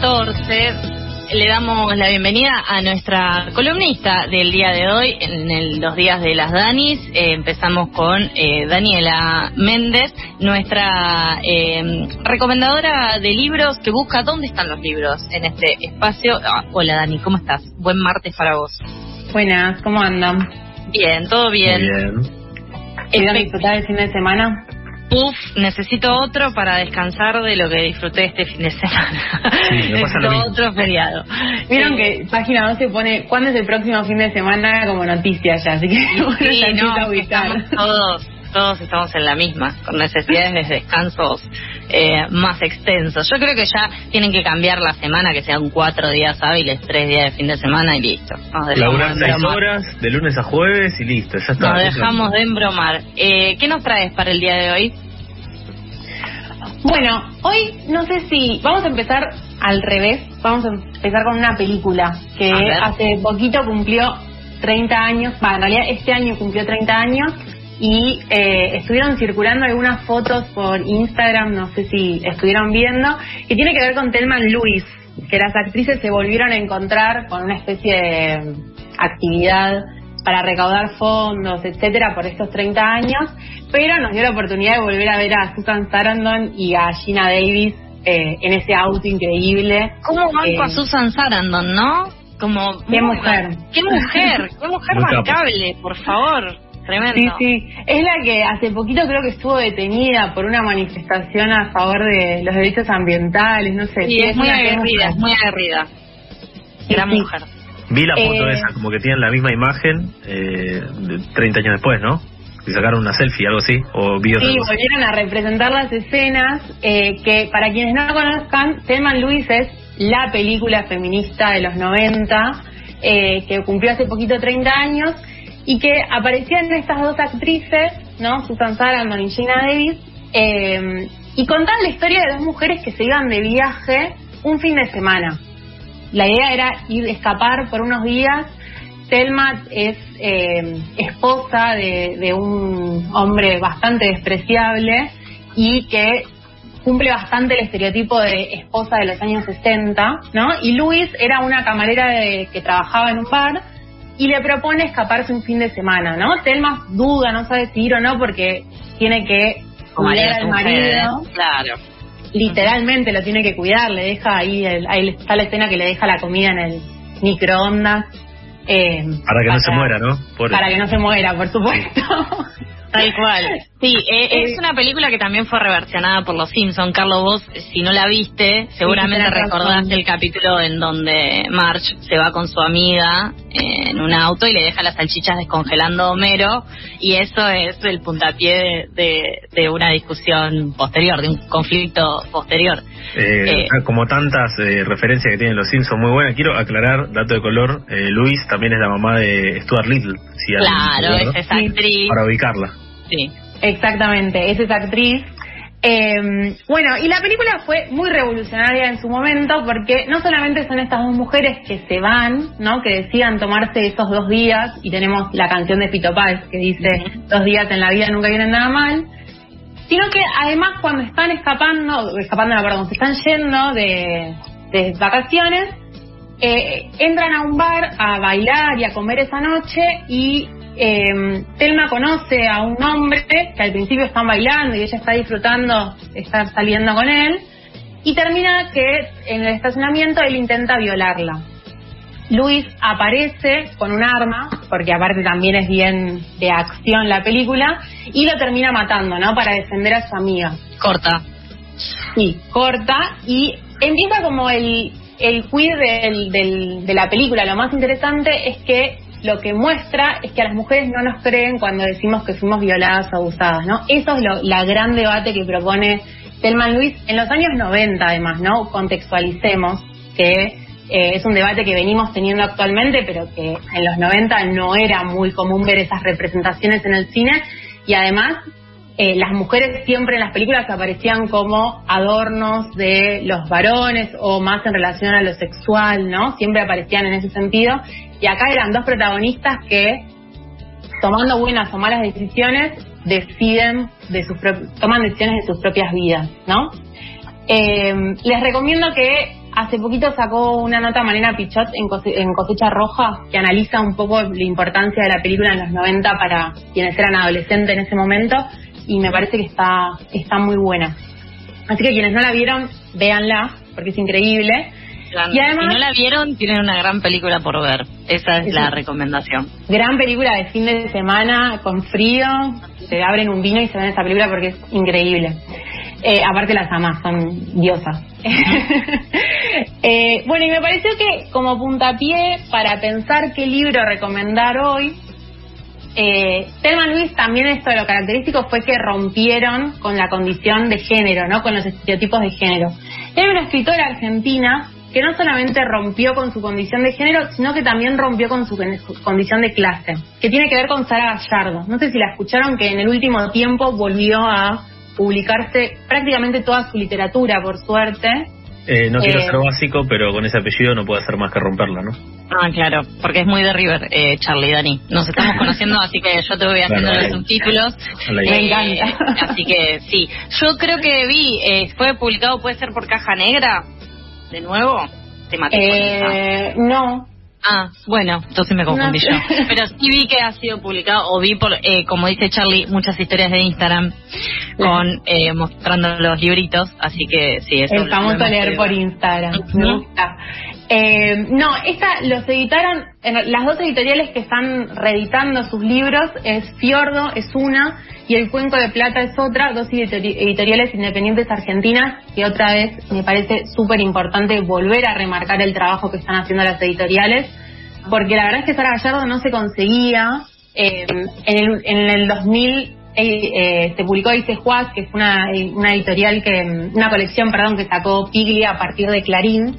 14 le damos la bienvenida a nuestra columnista del día de hoy, en los días de las Danis. Eh, empezamos con eh, Daniela Méndez, nuestra eh, recomendadora de libros que busca dónde están los libros en este espacio. Ah, hola Dani, ¿cómo estás? Buen martes para vos. Buenas, ¿cómo andan? Bien, todo bien. bien. disfrutar el fin de semana? Uf, necesito otro para descansar de lo que disfruté este fin de semana. Sí, necesito otro feriado. Vieron que página 12 pone cuándo es el próximo fin de semana como noticia ya, así que sí, no. Todos todos estamos en la misma, con necesidades de descansos eh, más extensos. Yo creo que ya tienen que cambiar la semana, que sean cuatro días hábiles, tres días de fin de semana y listo. Laburar seis horas, de lunes a jueves y listo, ya está. Nos dejamos de embromar. Eh, ¿Qué nos traes para el día de hoy? Bueno, hoy no sé si vamos a empezar al revés, vamos a empezar con una película que hace poquito cumplió 30 años, bueno, en realidad este año cumplió 30 años y eh, estuvieron circulando algunas fotos por Instagram, no sé si estuvieron viendo, que tiene que ver con Telman Lewis, que las actrices se volvieron a encontrar con una especie de actividad para recaudar fondos, etcétera, por estos 30 años, pero nos dio la oportunidad de volver a ver a Susan Sarandon y a Gina Davis eh, en ese auto increíble. ¿Cómo banco a eh, Susan Sarandon, no? Como qué mujer, qué mujer, qué mujer bancable, por favor. Tremendo. Sí, sí. Es la que hace poquito creo que estuvo detenida por una manifestación a favor de los derechos ambientales, no sé. Sí, es, muy aguerrida, es muy aguerrida. Gran mujer. Vi la foto eh, esa, como que tienen la misma imagen eh, de 30 años después, ¿no? Y sacaron una selfie, algo así, o Sí, volvieron a representar las escenas eh, que, para quienes no conozcan, Selman Lewis es la película feminista de los 90, eh, que cumplió hace poquito 30 años, y que aparecían estas dos actrices, ¿no? Susan Sarandon y Gina Davis, eh, y contaban la historia de dos mujeres que se iban de viaje un fin de semana. La idea era ir escapar por unos días. Selma es eh, esposa de, de un hombre bastante despreciable y que cumple bastante el estereotipo de esposa de los años 60, ¿no? Y Luis era una camarera de, que trabajaba en un bar y le propone escaparse un fin de semana, ¿no? Telma duda, no sabe si ir o no porque tiene que cuidar al marido. Claro. Literalmente lo tiene que cuidar, le deja ahí, ahí está la escena que le deja la comida en el microondas. Eh, para que no se muera, ¿no? Para que no se muera, por supuesto. Tal cual. Sí, eh, es eh, una película que también fue reversionada por Los Simpson. Carlos, vos, si no la viste, seguramente recordaste el capítulo en donde Marge se va con su amiga en un auto y le deja las salchichas descongelando a Homero. Y eso es el puntapié de, de, una discusión posterior, de un conflicto posterior. Eh, como tantas referencias que tienen Los Simpsons, muy buena. Quiero aclarar, dato de color, Luis también es la mamá de Stuart Little. claro, es esa actriz. Para ubicarla. Sí. Exactamente, es esa actriz. Eh, bueno, y la película fue muy revolucionaria en su momento porque no solamente son estas dos mujeres que se van, ¿no? Que decidan tomarse esos dos días y tenemos la canción de Pito Páez que dice dos días en la vida nunca vienen nada mal, sino que además cuando están escapando, escapando, perdón, se están yendo de, de vacaciones, eh, entran a un bar a bailar y a comer esa noche y eh, Telma conoce a un hombre que al principio están bailando y ella está disfrutando estar saliendo con él y termina que en el estacionamiento él intenta violarla. Luis aparece con un arma, porque aparte también es bien de acción la película, y lo termina matando, ¿no? Para defender a su amiga. Corta. Sí, corta, y empieza como el, el quid del, de la película. Lo más interesante es que lo que muestra es que a las mujeres no nos creen cuando decimos que fuimos violadas o abusadas, ¿no? Eso es lo, la gran debate que propone Telman Luis en los años 90, además, ¿no? Contextualicemos que eh, es un debate que venimos teniendo actualmente, pero que en los 90 no era muy común ver esas representaciones en el cine y además eh, las mujeres siempre en las películas aparecían como adornos de los varones o más en relación a lo sexual, ¿no? Siempre aparecían en ese sentido. Y acá eran dos protagonistas que, tomando buenas o malas decisiones, deciden de toman decisiones de sus propias vidas, ¿no? Eh, les recomiendo que hace poquito sacó una nota Marina Pichot en, Cosecha Roja que analiza un poco la importancia de la película en los 90 para quienes eran adolescentes en ese momento y me parece que está, está muy buena. Así que quienes no la vieron, véanla porque es increíble. Y además, si no la vieron, tienen una gran película por ver. Esa es, la recomendación. Gran película de fin de semana, con frío. Se abren un vino y se ven esa película porque es increíble. Eh, aparte las amas, son diosas. eh, bueno, y me pareció que como puntapié para pensar qué libro recomendar hoy, eh, Telma Luis también esto de lo característico fue que rompieron con la condición de género, ¿no? Con los estereotipos de género. Era una escritora argentina que no solamente rompió con su condición de género, sino que también rompió con su condición de clase, que tiene que ver con Sara Gallardo. No sé si la escucharon, que en el último tiempo volvió a publicarse prácticamente toda su literatura, por suerte. Eh, no quiero eh, ser básico, pero con ese apellido no puede hacer más que romperla, ¿no? Ah, claro, porque es muy de River, eh, Charlie Dani. Nos estamos conociendo, así que yo te voy haciendo los subtítulos. Me encanta. Así que sí. Yo creo que vi, fue publicado, puede ser por Caja Negra, de nuevo. Te maté No, Ah, bueno, entonces me confundí yo. Pero sí vi que ha sido publicado, o vi, por, eh, como dice Charlie, muchas historias de Instagram con eh, mostrando los libritos, así que sí, eso El famoso leer por Instagram, me gusta. Eh, no, esta los editaron, las dos editoriales que están reeditando sus libros es Fiordo, es una, y El Cuenco de Plata es otra, dos editoriales independientes argentinas, que otra vez me parece súper importante volver a remarcar el trabajo que están haciendo las editoriales, porque la verdad es que Sara Gallardo no se conseguía. Eh, en, el, en el 2000 eh, se publicó Dice Juaz, que es una, una editorial que, una colección, perdón, que sacó Piglia a partir de Clarín,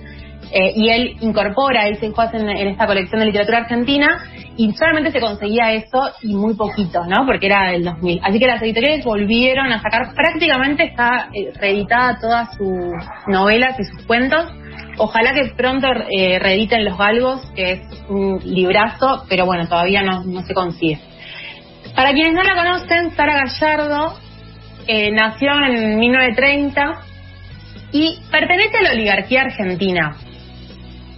eh, y él incorpora a Ilse Juaz en, esta colección de literatura argentina y solamente se conseguía eso y muy poquito, ¿no? Porque era del 2000. Así que las editoriales volvieron a sacar, prácticamente está eh, reeditada todas sus novelas y sus cuentos. Ojalá que pronto eh, reediten Los Galgos, que es un librazo, pero bueno, todavía no, se consigue. Para quienes no la conocen, Sara Gallardo nació en 1930 y pertenece a la oligarquía argentina.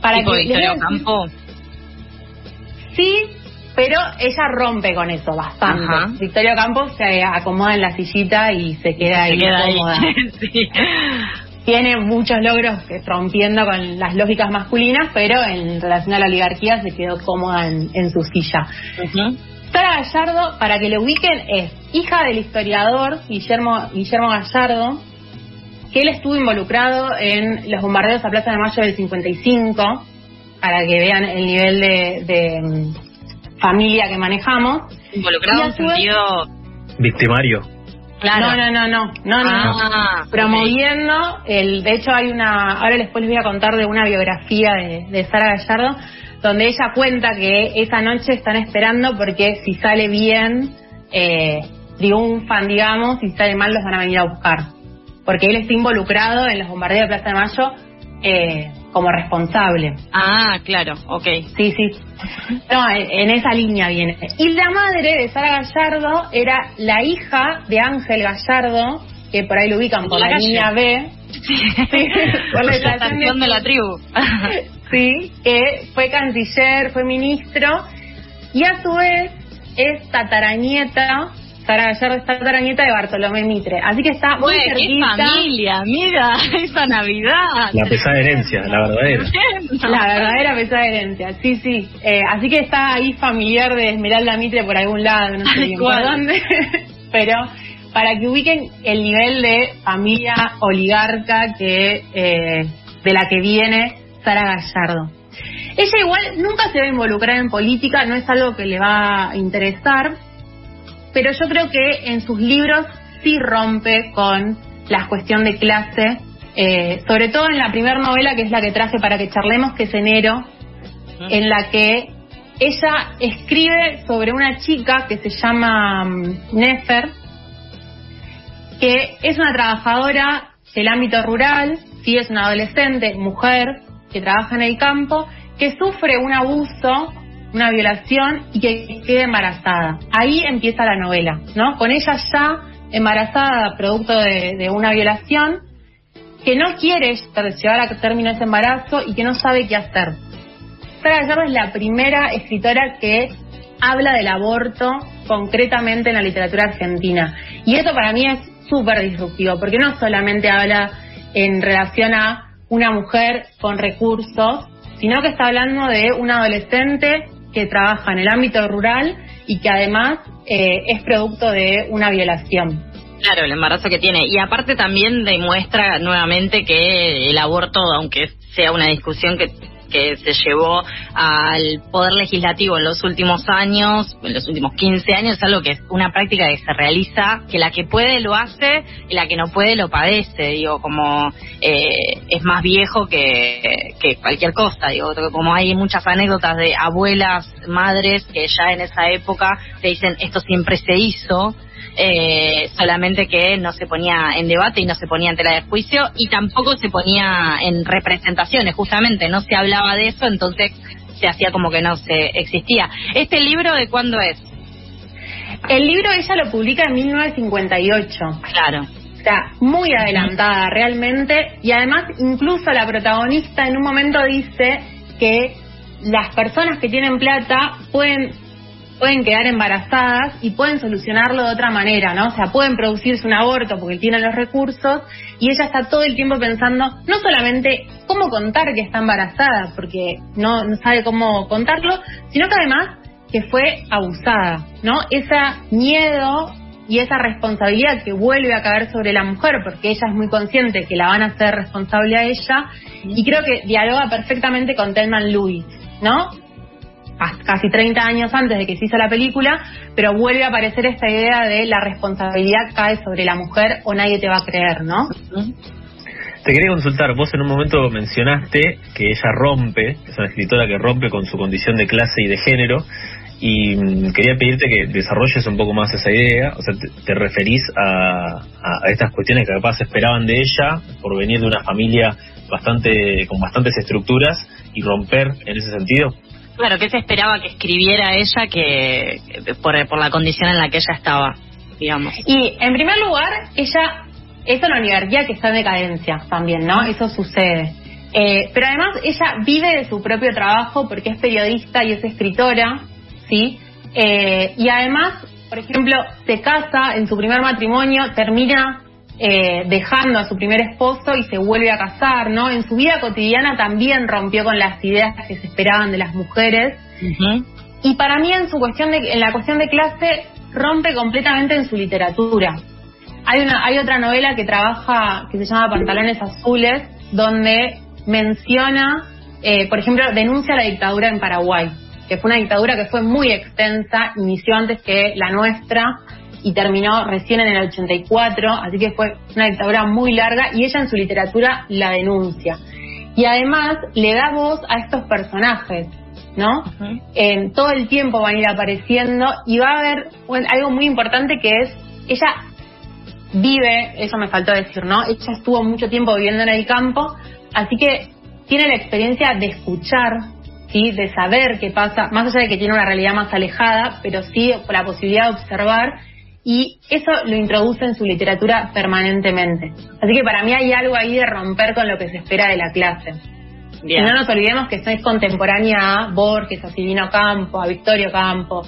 Para que Victoria Campo. Sí, pero ella rompe con eso bastante. Ajá. Victoria Campos se acomoda en la sillita y se queda ahí cómoda. Tiene muchos logros rompiendo con las lógicas masculinas, pero en relación a la oligarquía se quedó cómoda en, su silla. Sara Gallardo, para que le ubiquen, es hija del historiador Guillermo, Guillermo Gallardo, que él estuvo involucrado en los bombardeos a Plaza de Mayo del 55, para que vean el nivel de, mm, familia que manejamos. Involucrado en sentido... Victimario. Claro. No, no, no, no, no, ah, Promoviendo, el, de hecho hay una, ahora después les voy a contar de una biografía de, de Sara Gallardo, donde ella cuenta que esa noche están esperando porque si sale bien, eh, triunfan, digamos, y si sale mal los van a venir a buscar porque él está involucrado en los bombardeos de Plaza de Mayo eh, como responsable. Ah, claro, ok. Sí, sí. No, en, esa línea viene. Y la madre de Sara Gallardo era la hija de Ángel Gallardo, que por ahí lo ubican por la, línea B. Sí, por la estación de la tribu. sí, que fue canciller, fue ministro, y a su vez es tataranieta Sara Gallardo está nieta de Bartolomé Mitre. Así que está muy cerquita. qué familia, mira, esa Navidad. La pesada herencia, la verdadera. La verdadera pesada herencia, sí, sí. Eh, así que está ahí familiar de Esmeralda Mitre por algún lado, no sé bien por dónde. Pero para que ubiquen el nivel de familia oligarca que eh, de la que viene Sara Gallardo. Ella igual nunca se va a involucrar en política, no es algo que le va a interesar, pero yo creo que en sus libros sí rompe con la cuestión de clase, eh, sobre todo en la primera novela, que es la que traje para que charlemos, que es Enero, en la que ella escribe sobre una chica que se llama mm, Nefer, que es una trabajadora del ámbito rural, sí es una adolescente, mujer, que trabaja en el campo, que sufre un abuso una violación y que quede embarazada. Ahí empieza la novela, ¿no? Con ella ya embarazada producto de, una violación, que no quiere llevar a término ese embarazo y que no sabe qué hacer. Sara Gallardo es la primera escritora que habla del aborto concretamente en la literatura argentina. Y eso para mí es súper disruptivo, porque no solamente habla en relación a una mujer con recursos, sino que está hablando de un adolescente que trabaja en el ámbito rural y que además eh, es producto de una violación. Claro, el embarazo que tiene. Y aparte también demuestra nuevamente que el aborto, aunque sea una discusión que que se llevó al Poder Legislativo en los últimos años, en los últimos 15 años, es algo que es una práctica que se realiza, que la que puede lo hace y la que no puede lo padece, digo, como eh, es más viejo que, que cualquier cosa, digo, como hay muchas anécdotas de abuelas, madres que ya en esa época te dicen esto siempre se hizo, eh, solamente que no se ponía en debate y no se ponía en tela de juicio y tampoco se ponía en representaciones, justamente no se hablaba de eso, entonces se hacía como que no se existía. ¿Este libro de cuándo es? El libro ella lo publica en 1958. Claro. Está muy adelantada realmente y además incluso la protagonista en un momento dice que las personas que tienen plata pueden pueden quedar embarazadas y pueden solucionarlo de otra manera, ¿no? O sea, pueden producirse un aborto porque tienen los recursos y ella está todo el tiempo pensando no solamente cómo contar que está embarazada, porque no, no sabe cómo contarlo, sino que además que fue abusada, ¿no? Ese miedo y esa responsabilidad que vuelve a caer sobre la mujer, porque ella es muy consciente que la van a hacer responsable a ella, y creo que dialoga perfectamente con Telman Lewis, ¿no? Casi 30 años antes de que se hizo la película, pero vuelve a aparecer esta idea de la responsabilidad cae sobre la mujer o nadie te va a creer, ¿no? Te quería consultar, vos en un momento mencionaste que ella rompe, es una escritora que rompe con su condición de clase y de género, y mm, quería pedirte que desarrolles un poco más esa idea, o sea, te, referís a, a, estas cuestiones que capaz esperaban de ella por venir de una familia bastante con bastantes estructuras y romper en ese sentido. Claro, ¿qué se esperaba que escribiera ella que por, por la condición en la que ella estaba, digamos? Y en primer lugar, ella es una universidad que está en decadencia también, ¿no? Eso sucede. Eh, pero además ella vive de su propio trabajo porque es periodista y es escritora, ¿sí? Eh, y además, por ejemplo, se casa en su primer matrimonio, termina eh, dejando a su primer esposo y se vuelve a casar, ¿no? En su vida cotidiana también rompió con las ideas que se esperaban de las mujeres. Y para mí en su cuestión de, en la cuestión de clase rompe completamente en su literatura. Hay una, hay otra novela que trabaja que se llama Pantalones Azules, donde menciona, eh, por ejemplo, denuncia la dictadura en Paraguay, que fue una dictadura que fue muy extensa, inició antes que la nuestra, y terminó recién en el 84, así que fue una dictadura muy larga y ella en su literatura la denuncia. Y además le da voz a estos personajes, ¿no? en todo el tiempo van a ir apareciendo y va a haber algo muy importante que es, ella vive, eso me faltó decir, ¿no? Ella estuvo mucho tiempo viviendo en el campo, así que tiene la experiencia de escuchar, ¿sí? De saber qué pasa, más allá de que tiene una realidad más alejada, pero sí con la posibilidad de observar y eso lo introduce en su literatura permanentemente. Así que para mí hay algo ahí de romper con lo que se espera de la clase. Y no nos olvidemos que es contemporánea a Borges, a Silvino Campo, a Victorio Campo,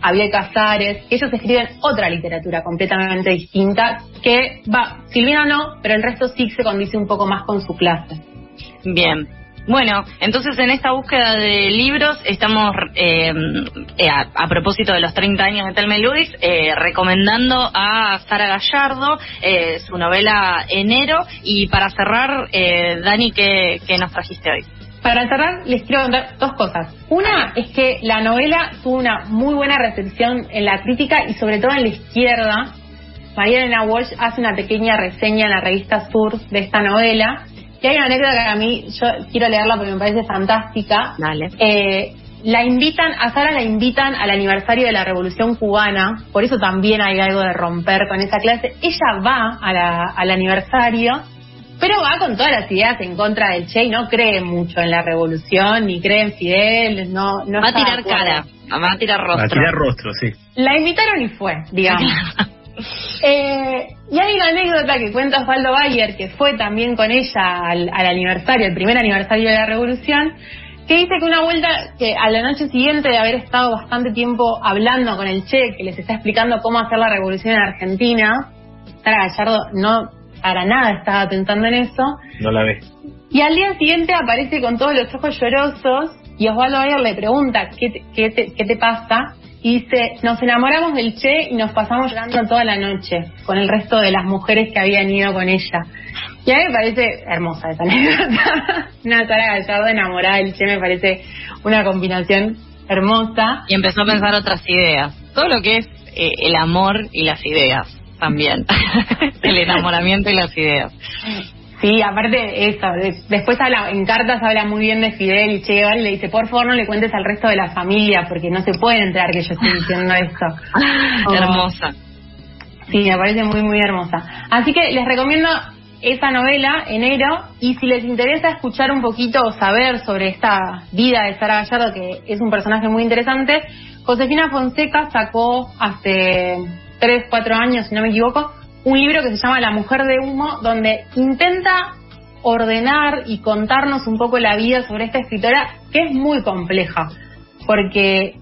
a Biel Casares, que ellos escriben otra literatura completamente distinta, que va, Silvino no, pero el resto sí se condice un poco más con su clase. Bien, bueno, entonces en esta búsqueda de libros estamos, eh, eh, a, propósito de los 30 años de Telme Luis, eh, recomendando a Sara Gallardo su novela Enero. Y para cerrar, Dani, ¿qué, nos trajiste hoy? Para cerrar, les quiero contar dos cosas. Una es que la novela tuvo una muy buena recepción en la crítica y sobre todo en la izquierda. María Elena Walsh hace una pequeña reseña en la revista Sur de esta novela y hay una anécdota que a mí, yo quiero leerla porque me parece fantástica. Dale. Eh, la invitan, a Sara la invitan al aniversario de la Revolución Cubana, por eso también hay algo de romper con esa clase. Ella va al aniversario, pero va con todas las ideas en contra del Che y no cree mucho en la revolución, ni cree en Fidel, no, no Va a tirar cara, va a tirar rostro. Va a tirar rostro, sí. La invitaron y fue, digamos. Eh, y hay una anécdota que cuenta Osvaldo Bayer, que fue también con ella al, aniversario, el primer aniversario de la Revolución, que dice que una vuelta, que a la noche siguiente de haber estado bastante tiempo hablando con el Che, que les está explicando cómo hacer la revolución en Argentina, Sara Gallardo no para nada estaba pensando en eso. No la ve. Y al día siguiente aparece con todos los ojos llorosos y Osvaldo Bayer le pregunta, ¿qué qué qué te pasa? Y nos enamoramos del Che y nos pasamos llorando toda la noche con el resto de las mujeres que habían ido con ella. Y a mí me parece hermosa esa anécdota. una Sara Gallardo enamorada del Che me parece una combinación hermosa. Y empezó a pensar otras ideas. Todo lo que es eh, el amor y las ideas también. el enamoramiento y las ideas. Sí, aparte eso, después habla, en cartas habla muy bien de Fidel y Che Guevara y le dice, por favor no le cuentes al resto de la familia porque no se puede enterar que yo estoy diciendo esto. hermosa. Sí, me parece muy, muy hermosa. Así que les recomiendo esa novela, Enero, y si les interesa escuchar un poquito o saber sobre esta vida de Sara Gallardo, que es un personaje muy interesante, Josefina Fonseca sacó hace 3, 4 años, si no me equivoco, un libro que se llama La mujer de humo, donde intenta ordenar y contarnos un poco la vida sobre esta escritora, que es muy compleja, porque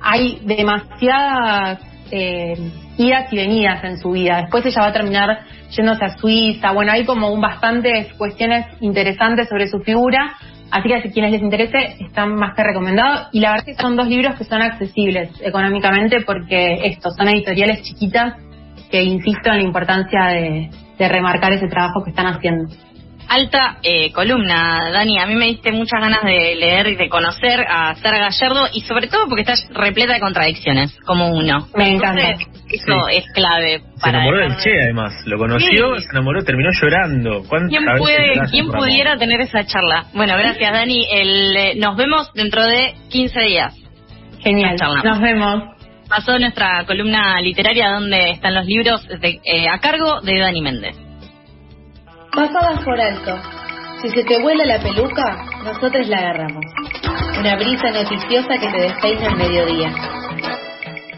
hay demasiadas eh, idas y venidas en su vida. Después ella va a terminar yéndose a Suiza. Bueno, hay como un bastantes cuestiones interesantes sobre su figura. Así que si quienes les interese, están más que recomendados. Y la verdad que son dos libros que son accesibles económicamente porque estos son editoriales chiquitas que insisto en la importancia de, remarcar ese trabajo que están haciendo. Alta eh, columna, Dani. A mí me diste muchas ganas de leer y de conocer a Sara Gallardo y sobre todo porque está repleta de contradicciones, como uno. Me encanta. Eso es clave. Para se enamoró del Che, además. Lo conoció, se enamoró, terminó llorando. ¿Quién, puede, ¿quién pudiera tener esa charla? Bueno, gracias, Dani. El, eh, nos vemos dentro de 15 días. Genial. Nos vemos pasó nuestra columna literaria donde están los libros eh, a cargo de Dani Méndez. Pasadas por alto. Si se te vuela la peluca, nosotros la agarramos. Una brisa noticiosa que te despeina al mediodía.